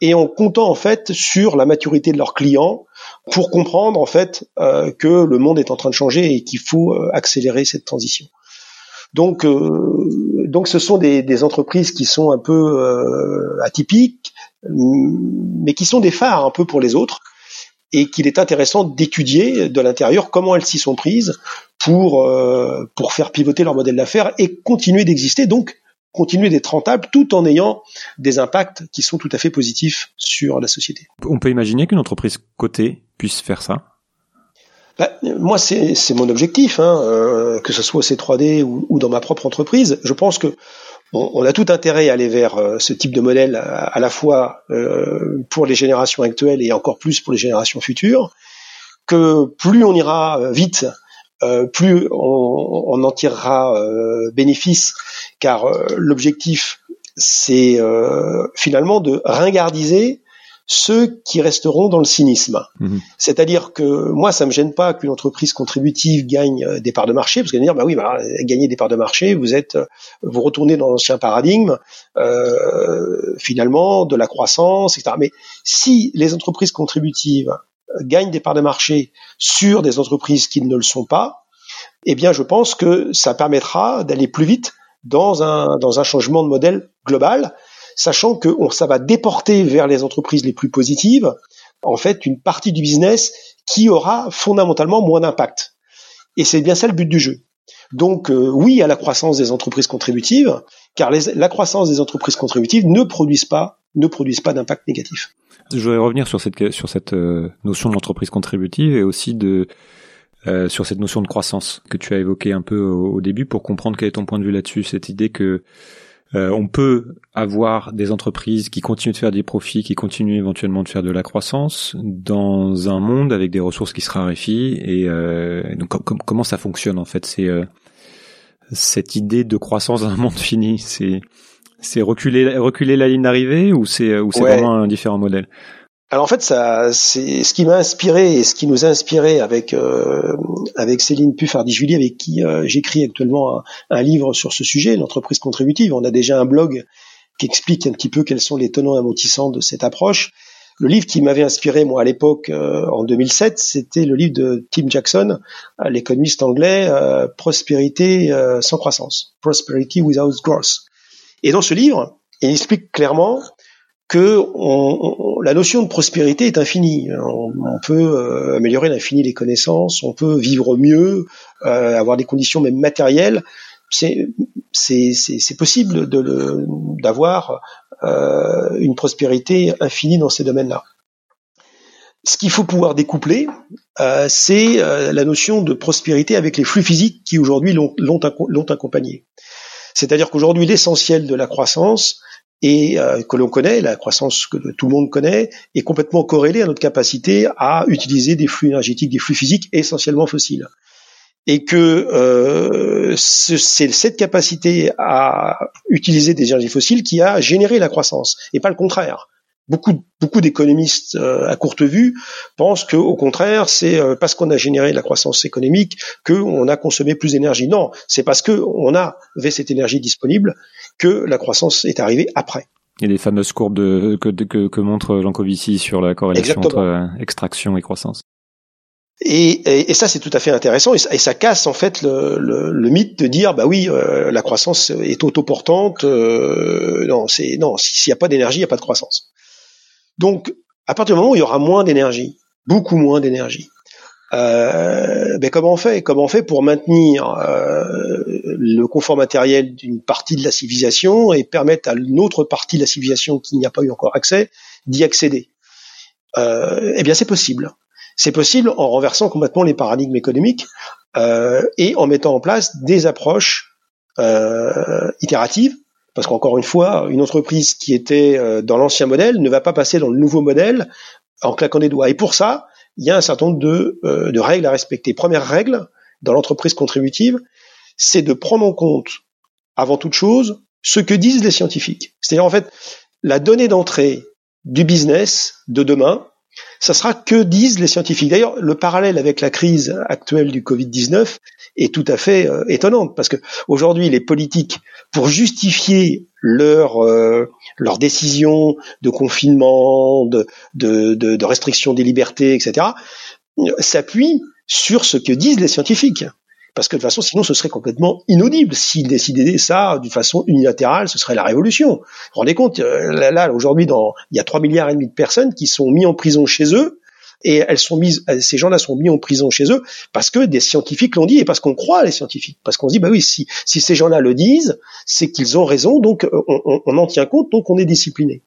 et en comptant en fait sur la maturité de leurs clients pour comprendre en fait que le monde est en train de changer et qu'il faut accélérer cette transition. Donc, donc ce sont des, entreprises qui sont un peu atypiques, mais qui sont des phares un peu pour les autres et qu'il est intéressant d'étudier de l'intérieur comment elles s'y sont prises pour euh, pour faire pivoter leur modèle d'affaires et continuer d'exister donc continuer d'être rentable tout en ayant des impacts qui sont tout à fait positifs sur la société. On peut imaginer qu'une entreprise cotée puisse faire ça? Bah, moi, c'est mon objectif, hein, euh, que ce soit au C3D ou, ou, dans ma propre entreprise. Je pense que on, a tout intérêt à aller vers euh, ce type de modèle à, la fois euh, pour les générations actuelles et encore plus pour les générations futures, que plus on ira vite, euh, plus on, en tirera bénéfice, car l'objectif c'est finalement de ringardiser ceux qui resteront dans le cynisme. Mhm. C'est-à-dire que moi, ça me gêne pas qu'une entreprise contributive gagne euh, des parts de marché, parce qu'elle va dire, bah oui, bah, gagner des parts de marché, vous êtes, euh, vous retournez dans l'ancien paradigme, euh, finalement, de la croissance, etc. Mais si les entreprises contributives gagnent des parts de marché sur des entreprises qui ne le sont pas, eh bien, je pense que ça permettra d'aller plus vite dans un, dans un changement de modèle global sachant que ça va déporter vers les entreprises les plus positives, en fait, une partie du business qui aura fondamentalement moins d'impact. Et c'est bien ça le but du jeu. Donc euh, oui à la croissance des entreprises contributives, car la croissance des entreprises contributives ne produisent pas ne produisent pas d'impact négatif. Je voudrais revenir sur cette euh, notion de l'entreprise contributive et aussi de euh, sur cette notion de croissance que tu as évoqué un peu au, début pour comprendre quel est ton point de vue là-dessus, cette idée que euh, on peut avoir des entreprises qui continuent de faire des profits, qui continuent éventuellement de faire de la croissance dans un monde avec des ressources qui se raréfient. Et euh, donc, comment ça fonctionne en fait? C'est euh, cette idée de croissance dans un monde fini. C'est c'est reculer reculer la ligne d'arrivée ou c'est ou c'est vraiment un différent modèle? Alors en fait, ça, c'est ce qui m'a inspiré et ce qui nous a inspiré avec euh, avec Céline Puffardi-Julie, avec qui euh, j'écris actuellement un, livre sur ce sujet, l'entreprise contributive. On a déjà un blog qui explique un petit peu quels sont les tenants amortissants de cette approche. Le livre qui m'avait inspiré moi à l'époque euh, en 2007, c'était le livre de Tim Jackson, l'économiste anglais, Prospérité sans croissance, Prosperity Without Growth. Et dans ce livre, il explique clairement que on, la notion de prospérité est infinie. On, peut euh, améliorer l'infini des connaissances, on peut vivre mieux, euh, avoir des conditions même matérielles. C'est possible d'avoir euh, une prospérité infinie dans ces domaines-là. Ce qu'il faut pouvoir découpler, c'est la notion de prospérité avec les flux physiques qui aujourd'hui l'ont accompagné. C'est-à-dire qu'aujourd'hui, l'essentiel de la croissance, et euh, que l'on connaît, la croissance que tout le monde connaît, est complètement corrélée à notre capacité à utiliser des flux énergétiques, des flux physiques essentiellement fossiles. Et que euh, c'est cette capacité à utiliser des énergies fossiles qui a généré la croissance, et pas le contraire. Beaucoup, beaucoup d'économistes euh, à courte vue pensent que, au contraire, c'est euh, parce qu'on a généré la croissance économique qu'on a consommé plus d'énergie. Non, c'est parce qu'on avait cette énergie disponible que la croissance est arrivée après. Et les fameuses courbes de, que, que, que montre Jancovici sur la corrélation entre euh, extraction et croissance. Et, et, ça, c'est tout à fait intéressant, et ça, et ça casse en fait le, le, le, mythe de dire, bah oui, la croissance est autoportante. Euh, non, c'est non, s'il n'y a pas d'énergie, il n'y a pas de croissance. Donc, à partir du moment où il y aura moins d'énergie, beaucoup moins d'énergie, euh, ben comment on fait? Comment on fait pour maintenir euh, le confort matériel d'une partie de la civilisation et permettre à une autre partie de la civilisation qui n'y a pas eu encore accès d'y accéder? Euh, Eh bien, c'est possible. C'est possible en renversant complètement les paradigmes économiques euh, et en mettant en place des approches euh, itératives parce qu'encore une fois, une entreprise qui était dans l'ancien modèle ne va pas passer dans le nouveau modèle en claquant des doigts. Et pour ça, il y a un certain nombre de, euh, de règles à respecter. Première règle dans l'entreprise contributive, c'est de prendre en compte, avant toute chose, ce que disent les scientifiques. C'est-à-dire en fait, la donnée d'entrée du business de demain, ça sera que disent les scientifiques. D'ailleurs, le parallèle avec la crise actuelle du Covid-19 est tout à fait euh, étonnante parce que aujourd'hui, les politiques, pour justifier leur euh, leurs décisions de confinement, de restriction des libertés, etc., s'appuient sur ce que disent les scientifiques. Parce que de toute façon, sinon, ce serait complètement inaudible. S'ils décidaient ça d'une façon unilatérale, ce serait la révolution. Vous vous rendez compte, euh, là, aujourd'hui, il y a 3 milliards et demi de personnes qui sont mis en prison chez eux, et elles sont mises, euh, ces gens-là sont mis en prison chez eux parce que des scientifiques l'ont dit et parce qu'on croit les scientifiques, parce qu'on se dit bah oui, si, si ces gens-là le disent, c'est qu'ils ont raison, donc euh, on, on, en tient compte, donc on est discipliné.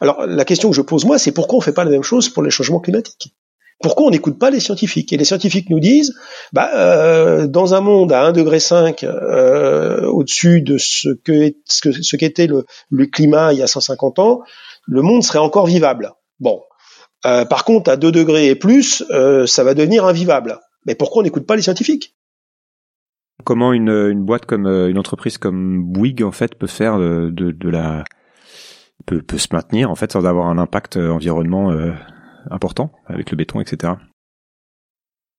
Alors la question que je pose moi, c'est pourquoi on fait pas la même chose pour les changements climatiques? Pourquoi on n'écoute pas les scientifiques? Et les scientifiques nous disent, bah, euh, dans un monde à 1 degré 5 euh, au-dessus de ce que ce qu'était le, climat il y a 150 ans, le monde serait encore vivable. Bon, euh, par contre, à 2 degrés et plus, euh, ça va devenir invivable. Mais pourquoi on n'écoute pas les scientifiques? Comment une, boîte comme une entreprise comme Bouygues en fait peut faire de, la peut, peut, se maintenir en fait sans avoir un impact environnement important avec le béton, etc.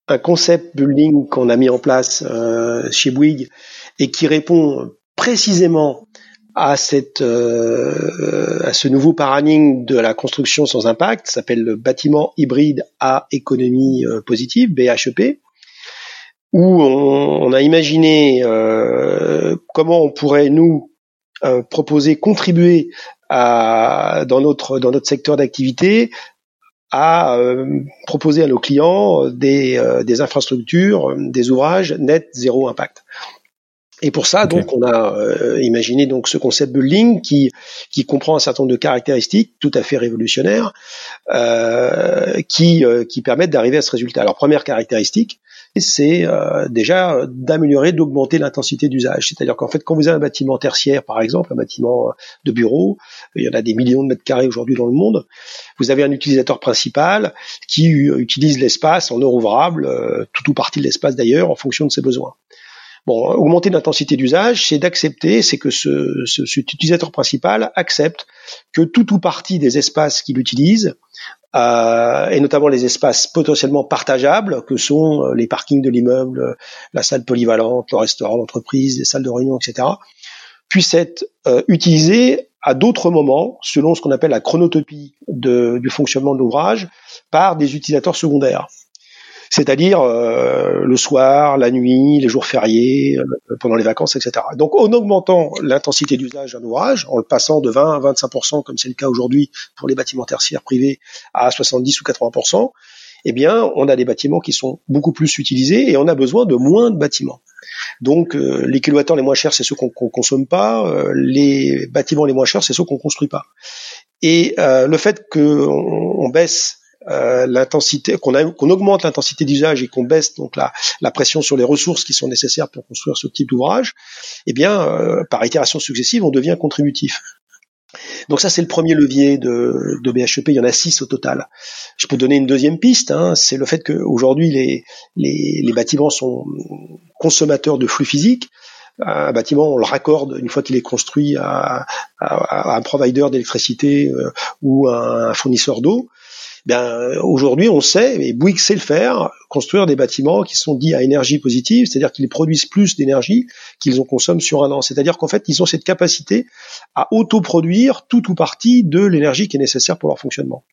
Un concept building qu'on a mis en place euh, chez Bouygues et qui répond précisément à cette euh, à ce nouveau paradigme de la construction sans impact s'appelle le bâtiment hybride à économie euh, positive BHEP où on, a imaginé comment on pourrait nous proposer contribuer à, dans notre dans notre secteur d'activité à euh, proposer à nos clients des, des infrastructures, des ouvrages net zéro impact. Et pour ça, donc, on a euh, imaginé donc ce concept building qui qui comprend un certain nombre de caractéristiques tout à fait révolutionnaires euh, qui euh, qui permettent d'arriver à ce résultat. Alors, première caractéristique, c'est euh, déjà d'améliorer, d'augmenter l'intensité d'usage. C'est-à-dire qu'en fait, quand vous avez un bâtiment tertiaire, par exemple, un bâtiment de bureau, il y en a des millions de mètres carrés aujourd'hui dans le monde, vous avez un utilisateur principal qui utilise l'espace en heure ouvrable, tout ou partie de l'espace d'ailleurs, en fonction de ses besoins. Bon, augmenter l'intensité d'usage, c'est d'accepter, c'est que ce, ce, cet utilisateur principal accepte que tout ou partie des espaces qu'il utilise, euh, et notamment les espaces potentiellement partageables, que sont euh, les parkings de l'immeuble, la salle polyvalente, le restaurant d'entreprise, les salles de réunion, etc., puissent être euh, utilisés à d'autres moments, selon ce qu'on appelle la chronotopie du fonctionnement de l'ouvrage, par des utilisateurs secondaires c'est-à-dire euh, le soir, la nuit, les jours fériés, euh, pendant les vacances, etc. Donc en augmentant l'intensité d'usage d'un ouvrage, en le passant de 20 à 25%, comme c'est le cas aujourd'hui pour les bâtiments tertiaires privés, à 70 ou 80%, eh bien, on a des bâtiments qui sont beaucoup plus utilisés et on a besoin de moins de bâtiments. Donc, euh, les kilowattheures les moins chers, c'est ceux qu'on ne consomme pas. les bâtiments les moins chers, c'est ceux qu'on construit pas. Et le fait qu'on on baisse euh, l'intensité, qu'on qu'on augmente l'intensité d'usage et qu'on baisse donc la, la, pression sur les ressources qui sont nécessaires pour construire ce type d'ouvrage, eh bien, euh, par itération successive, on devient contributif. Donc ça, c'est le premier levier de, de, BHEP. Il y en a six au total. Je peux donner une deuxième piste. Hein, c'est le fait qu'aujourd'hui, les, les, les bâtiments sont consommateurs de flux physiques un bâtiment, on le raccorde une fois qu'il est construit à, à, à un provider d'électricité euh, ou à un fournisseur d'eau. Bien, aujourd'hui, on sait, et Bouygues sait le faire, construire des bâtiments qui sont dits à énergie positive, c'est-à-dire qu'ils produisent plus d'énergie qu'ils en consomment sur un an. C'est-à-dire qu'en fait, ils ont cette capacité à autoproduire tout ou partie de l'énergie qui est nécessaire pour leur fonctionnement.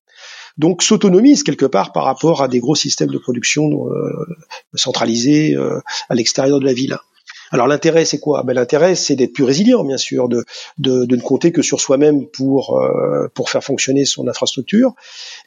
Donc s'autonomise quelque part par rapport à des gros systèmes de production euh, centralisés euh, à l'extérieur de la ville. Alors l'intérêt, c'est quoi? Ben, L'intérêt, c'est d'être plus résilient, bien sûr, de, de, de ne compter que sur soi-même pour, euh, pour faire fonctionner son infrastructure,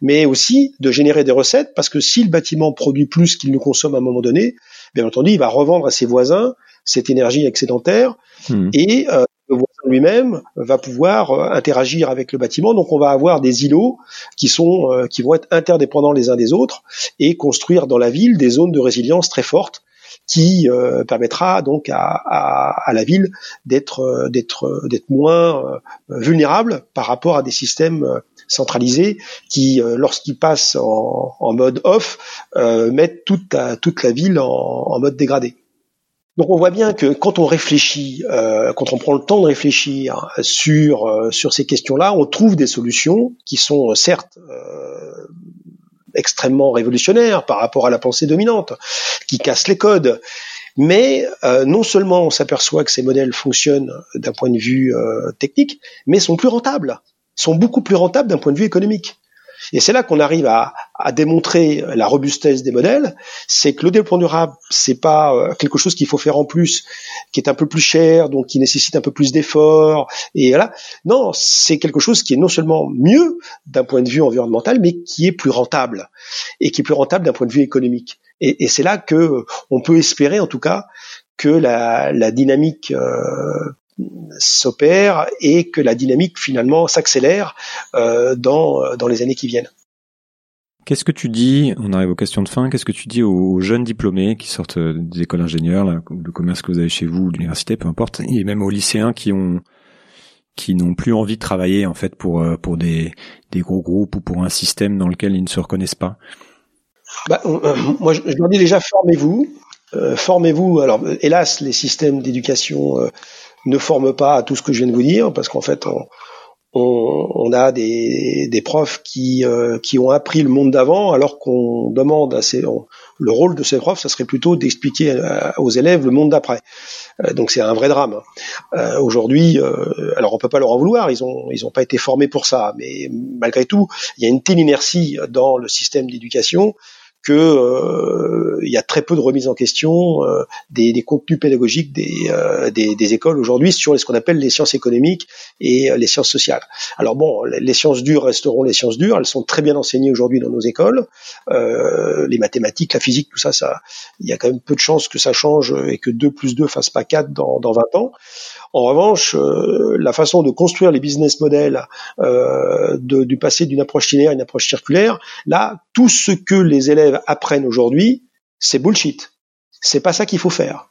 mais aussi de générer des recettes, parce que si le bâtiment produit plus qu'il ne consomme à un moment donné, bien entendu, il va revendre à ses voisins cette énergie excédentaire, hmm. et euh, le voisin lui-même va pouvoir euh, interagir avec le bâtiment. Donc on va avoir des îlots qui sont qui vont être interdépendants les uns des autres et construire dans la ville des zones de résilience très fortes qui euh, permettra donc à, à, à la ville d'être euh, d'être euh, d'être moins vulnérable par rapport à des systèmes centralisés qui, lorsqu'ils passent en, mode off, mettent toute la, toute la ville en, en, mode dégradé. Donc on voit bien que quand on réfléchit, euh, quand on prend le temps de réfléchir sur sur ces questions-là, on trouve des solutions qui sont certes extrêmement révolutionnaire par rapport à la pensée dominante, qui casse les codes. Mais euh, non seulement on s'aperçoit que ces modèles fonctionnent d'un point de vue euh, technique, mais sont plus rentables, sont beaucoup plus rentables d'un point de vue économique. Et c'est là qu'on arrive à, à, démontrer la robustesse des modèles. C'est que le développement durable, c'est pas euh, quelque chose qu'il faut faire en plus, qui est un peu plus cher, donc qui nécessite un peu plus d'efforts. Et voilà. Non, c'est quelque chose qui est non seulement mieux d'un point de vue environnemental, mais qui est plus rentable et qui est plus rentable d'un point de vue économique. Et, et c'est là que on peut espérer, en tout cas, que la, la dynamique euh, s'opère et que la dynamique finalement s'accélère euh, dans, dans les années qui viennent. Qu'est-ce que tu dis, on arrive aux questions de fin, qu'est-ce que tu dis aux, jeunes diplômés qui sortent des écoles d'ingénieurs, de commerce que vous avez chez vous, l'université, peu importe, et même aux lycéens qui ont qui n'ont plus envie de travailler en fait pour euh, pour des, des gros groupes ou pour un système dans lequel ils ne se reconnaissent pas? Bah, euh, Moi, je, leur dis déjà formez-vous, euh, formez-vous. Alors, hélas, les systèmes d'éducation ne forment pas à tout ce que je viens de vous dire, parce qu'en fait, on, on, on, a des, des profs qui, qui ont appris le monde d'avant, alors qu'on demande à ces, le rôle de ces profs, ça serait plutôt d'expliquer aux élèves le monde d'après. Euh, donc c'est un vrai drame. Euh, aujourd'hui, euh, alors on peut pas leur en vouloir, ils ont ils ont pas été formés pour ça, mais malgré tout, il y a une telle inertie dans le système d'éducation que euh, il y a très peu de remise en question euh, des, contenus pédagogiques des, euh, écoles aujourd'hui sur ce qu'on appelle les sciences économiques et les sciences sociales. Alors bon, les sciences dures resteront les sciences dures, elles sont très bien enseignées aujourd'hui dans nos écoles. les mathématiques, la physique, tout ça, il y a quand même peu de chances que ça change et que 2 plus 2 fasse pas 4 dans, dans 20 ans. En revanche, la façon de construire les business models de, du passé d'une approche linéaire à une approche circulaire, là, tout ce que les élèves apprennent aujourd'hui, c'est bullshit. C'est pas ça qu'il faut faire.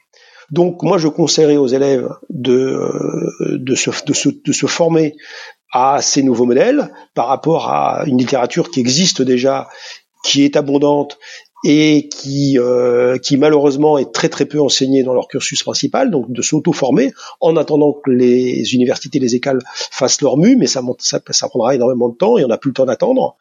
Donc moi, je conseillerais aux élèves de, euh, de, se, de, se, de se former à ces nouveaux modèles par rapport à une littérature qui existe déjà, qui est abondante et qui, euh, qui malheureusement est très très peu enseigné dans leur cursus principal, donc de s'auto-former en attendant que les universités, les écoles fassent leur mue, mais ça, ça, ça prendra énormément de temps et on n'a plus le temps d'attendre.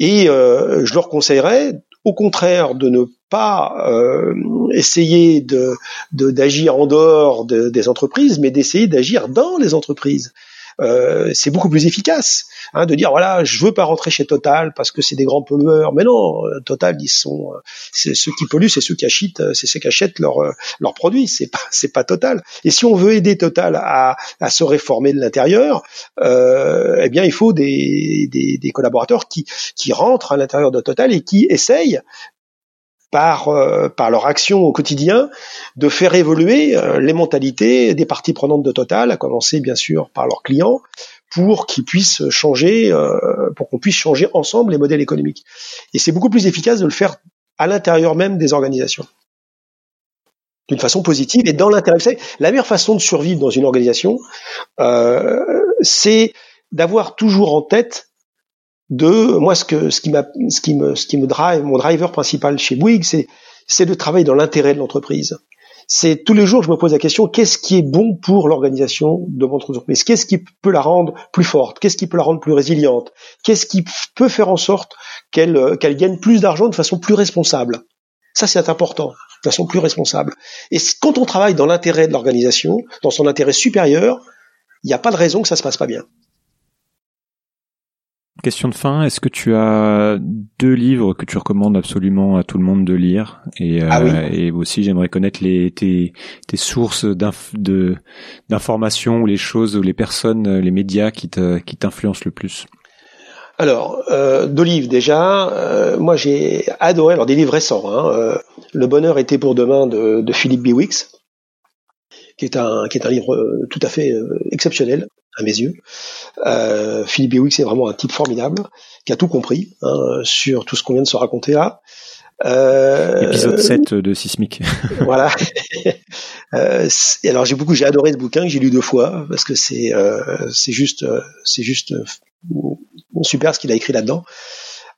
Et euh, je leur conseillerais au contraire de ne pas euh, essayer de d'agir en dehors de, des entreprises, mais d'essayer d'agir dans les entreprises. Euh, c'est beaucoup plus efficace hein, de dire voilà, je veux pas rentrer chez Total parce que c'est des grands pollueurs. Mais non, euh, Total, ils sont, euh, c'est ceux qui polluent, c'est ceux qui achètent, c'est ceux qui achètent leurs leurs produits. C'est pas c'est pas Total. Et si on veut aider Total à, à se réformer de l'intérieur, euh, eh bien il faut des, des, des collaborateurs qui qui rentrent à l'intérieur de Total et qui essayent par, euh, par leur action au quotidien, de faire évoluer euh, les mentalités des parties prenantes de Total, à commencer bien sûr par leurs clients, pour qu'ils puissent changer, euh, pour qu'on puisse changer ensemble les modèles économiques. Et c'est beaucoup plus efficace de le faire à l'intérieur même des organisations d'une façon positive et dans l'intérêt. La meilleure façon de survivre dans une organisation, c'est d'avoir toujours en tête de moi ce que ce qui m'a ce qui me ce qui me drive mon driver principal chez Bouygues c'est c'est de travailler dans l'intérêt de l'entreprise. C'est tous les jours je me pose la question qu'est-ce qui est bon pour l'organisation de mon entreprise? Qu'est-ce qui peut la rendre plus forte? Qu'est-ce qui peut la rendre plus résiliente? Qu'est-ce qui peut faire en sorte qu'elle qu'elle gagne plus d'argent de façon plus responsable? Ça c'est important, de façon plus responsable. Et quand on travaille dans l'intérêt de l'organisation, dans son intérêt supérieur, il n'y a pas de raison que ça se passe pas bien. Question de fin, est-ce que tu as deux livres que tu recommandes absolument à tout le monde de lire et, euh, ah et aussi j'aimerais connaître les, tes, tes sources d'informations ou les choses ou les personnes, les médias qui t'influencent le plus? Alors, euh, deux livres déjà. Euh, moi, j'ai adoré, alors des livres récents. Hein, euh, le bonheur était pour demain de, de Philippe Biwix, qui est un qui est un livre tout à fait exceptionnel à mes yeux. Euh, Philippe Biwix c'est vraiment un type formidable qui a tout compris hein, sur tout ce qu'on vient de se raconter là. Euh, Épisode 7 de Sismic. voilà. euh, alors j'ai beaucoup, j'ai adoré ce bouquin que j'ai lu deux fois parce que c'est euh, c'est juste c'est juste super ce qu'il a écrit là-dedans.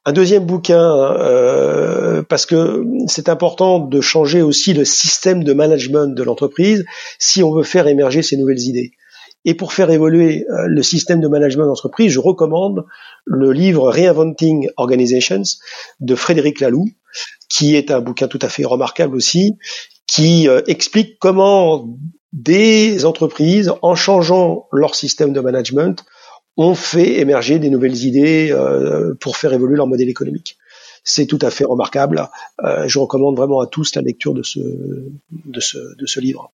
Un deuxième bouquin euh, parce que c'est important de changer aussi le système de management de l'entreprise si on veut faire émerger ces nouvelles idées. Et pour faire évoluer euh, le système de management d'entreprise, je recommande le livre Reinventing Organizations de Frédéric Laloux, qui est un bouquin tout à fait remarquable aussi, qui euh, explique comment des entreprises, en changeant leur système de management, ont fait émerger des nouvelles idées euh, pour faire évoluer leur modèle économique. C'est tout à fait remarquable. je recommande vraiment à tous la lecture de ce, de ce, de ce livre.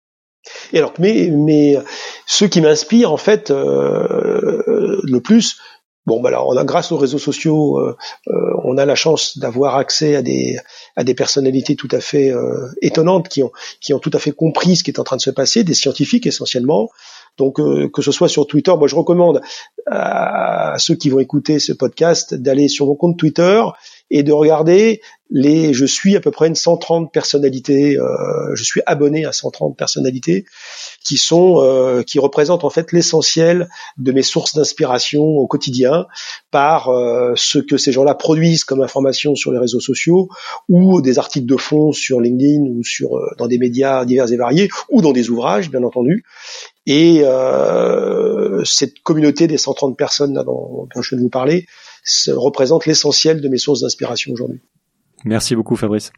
Et alors, mais, mais ce qui m'inspire en fait euh, le plus, bon, bah alors on a grâce aux réseaux sociaux, euh, euh, on a la chance d'avoir accès à des à des personnalités tout à fait étonnantes qui ont qui ont tout à fait compris ce qui est en train de se passer, des scientifiques essentiellement. Donc que ce soit sur Twitter, moi je recommande à ceux qui vont écouter ce podcast d'aller sur mon compte Twitter et de regarder les. Je suis à peu près une 130 personnalités. Euh, je suis abonné à 130 personnalités qui sont euh, qui représentent en fait l'essentiel de mes sources d'inspiration au quotidien par euh, ce que ces gens-là produisent comme information sur les réseaux sociaux ou des articles de fond sur LinkedIn ou sur euh, dans des médias divers et variés ou dans des ouvrages bien entendu. Et euh, cette communauté des 130 personnes là dont, dont je viens de vous parler représente l'essentiel de mes sources d'inspiration aujourd'hui. Merci beaucoup Fabrice.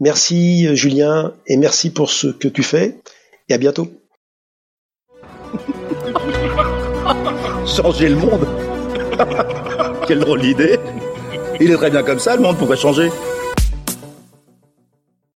Merci Julien et merci pour ce que tu fais et à bientôt. changer le monde? Quelle drôle d'idée Il est très bien comme ça, le monde, pourrait changer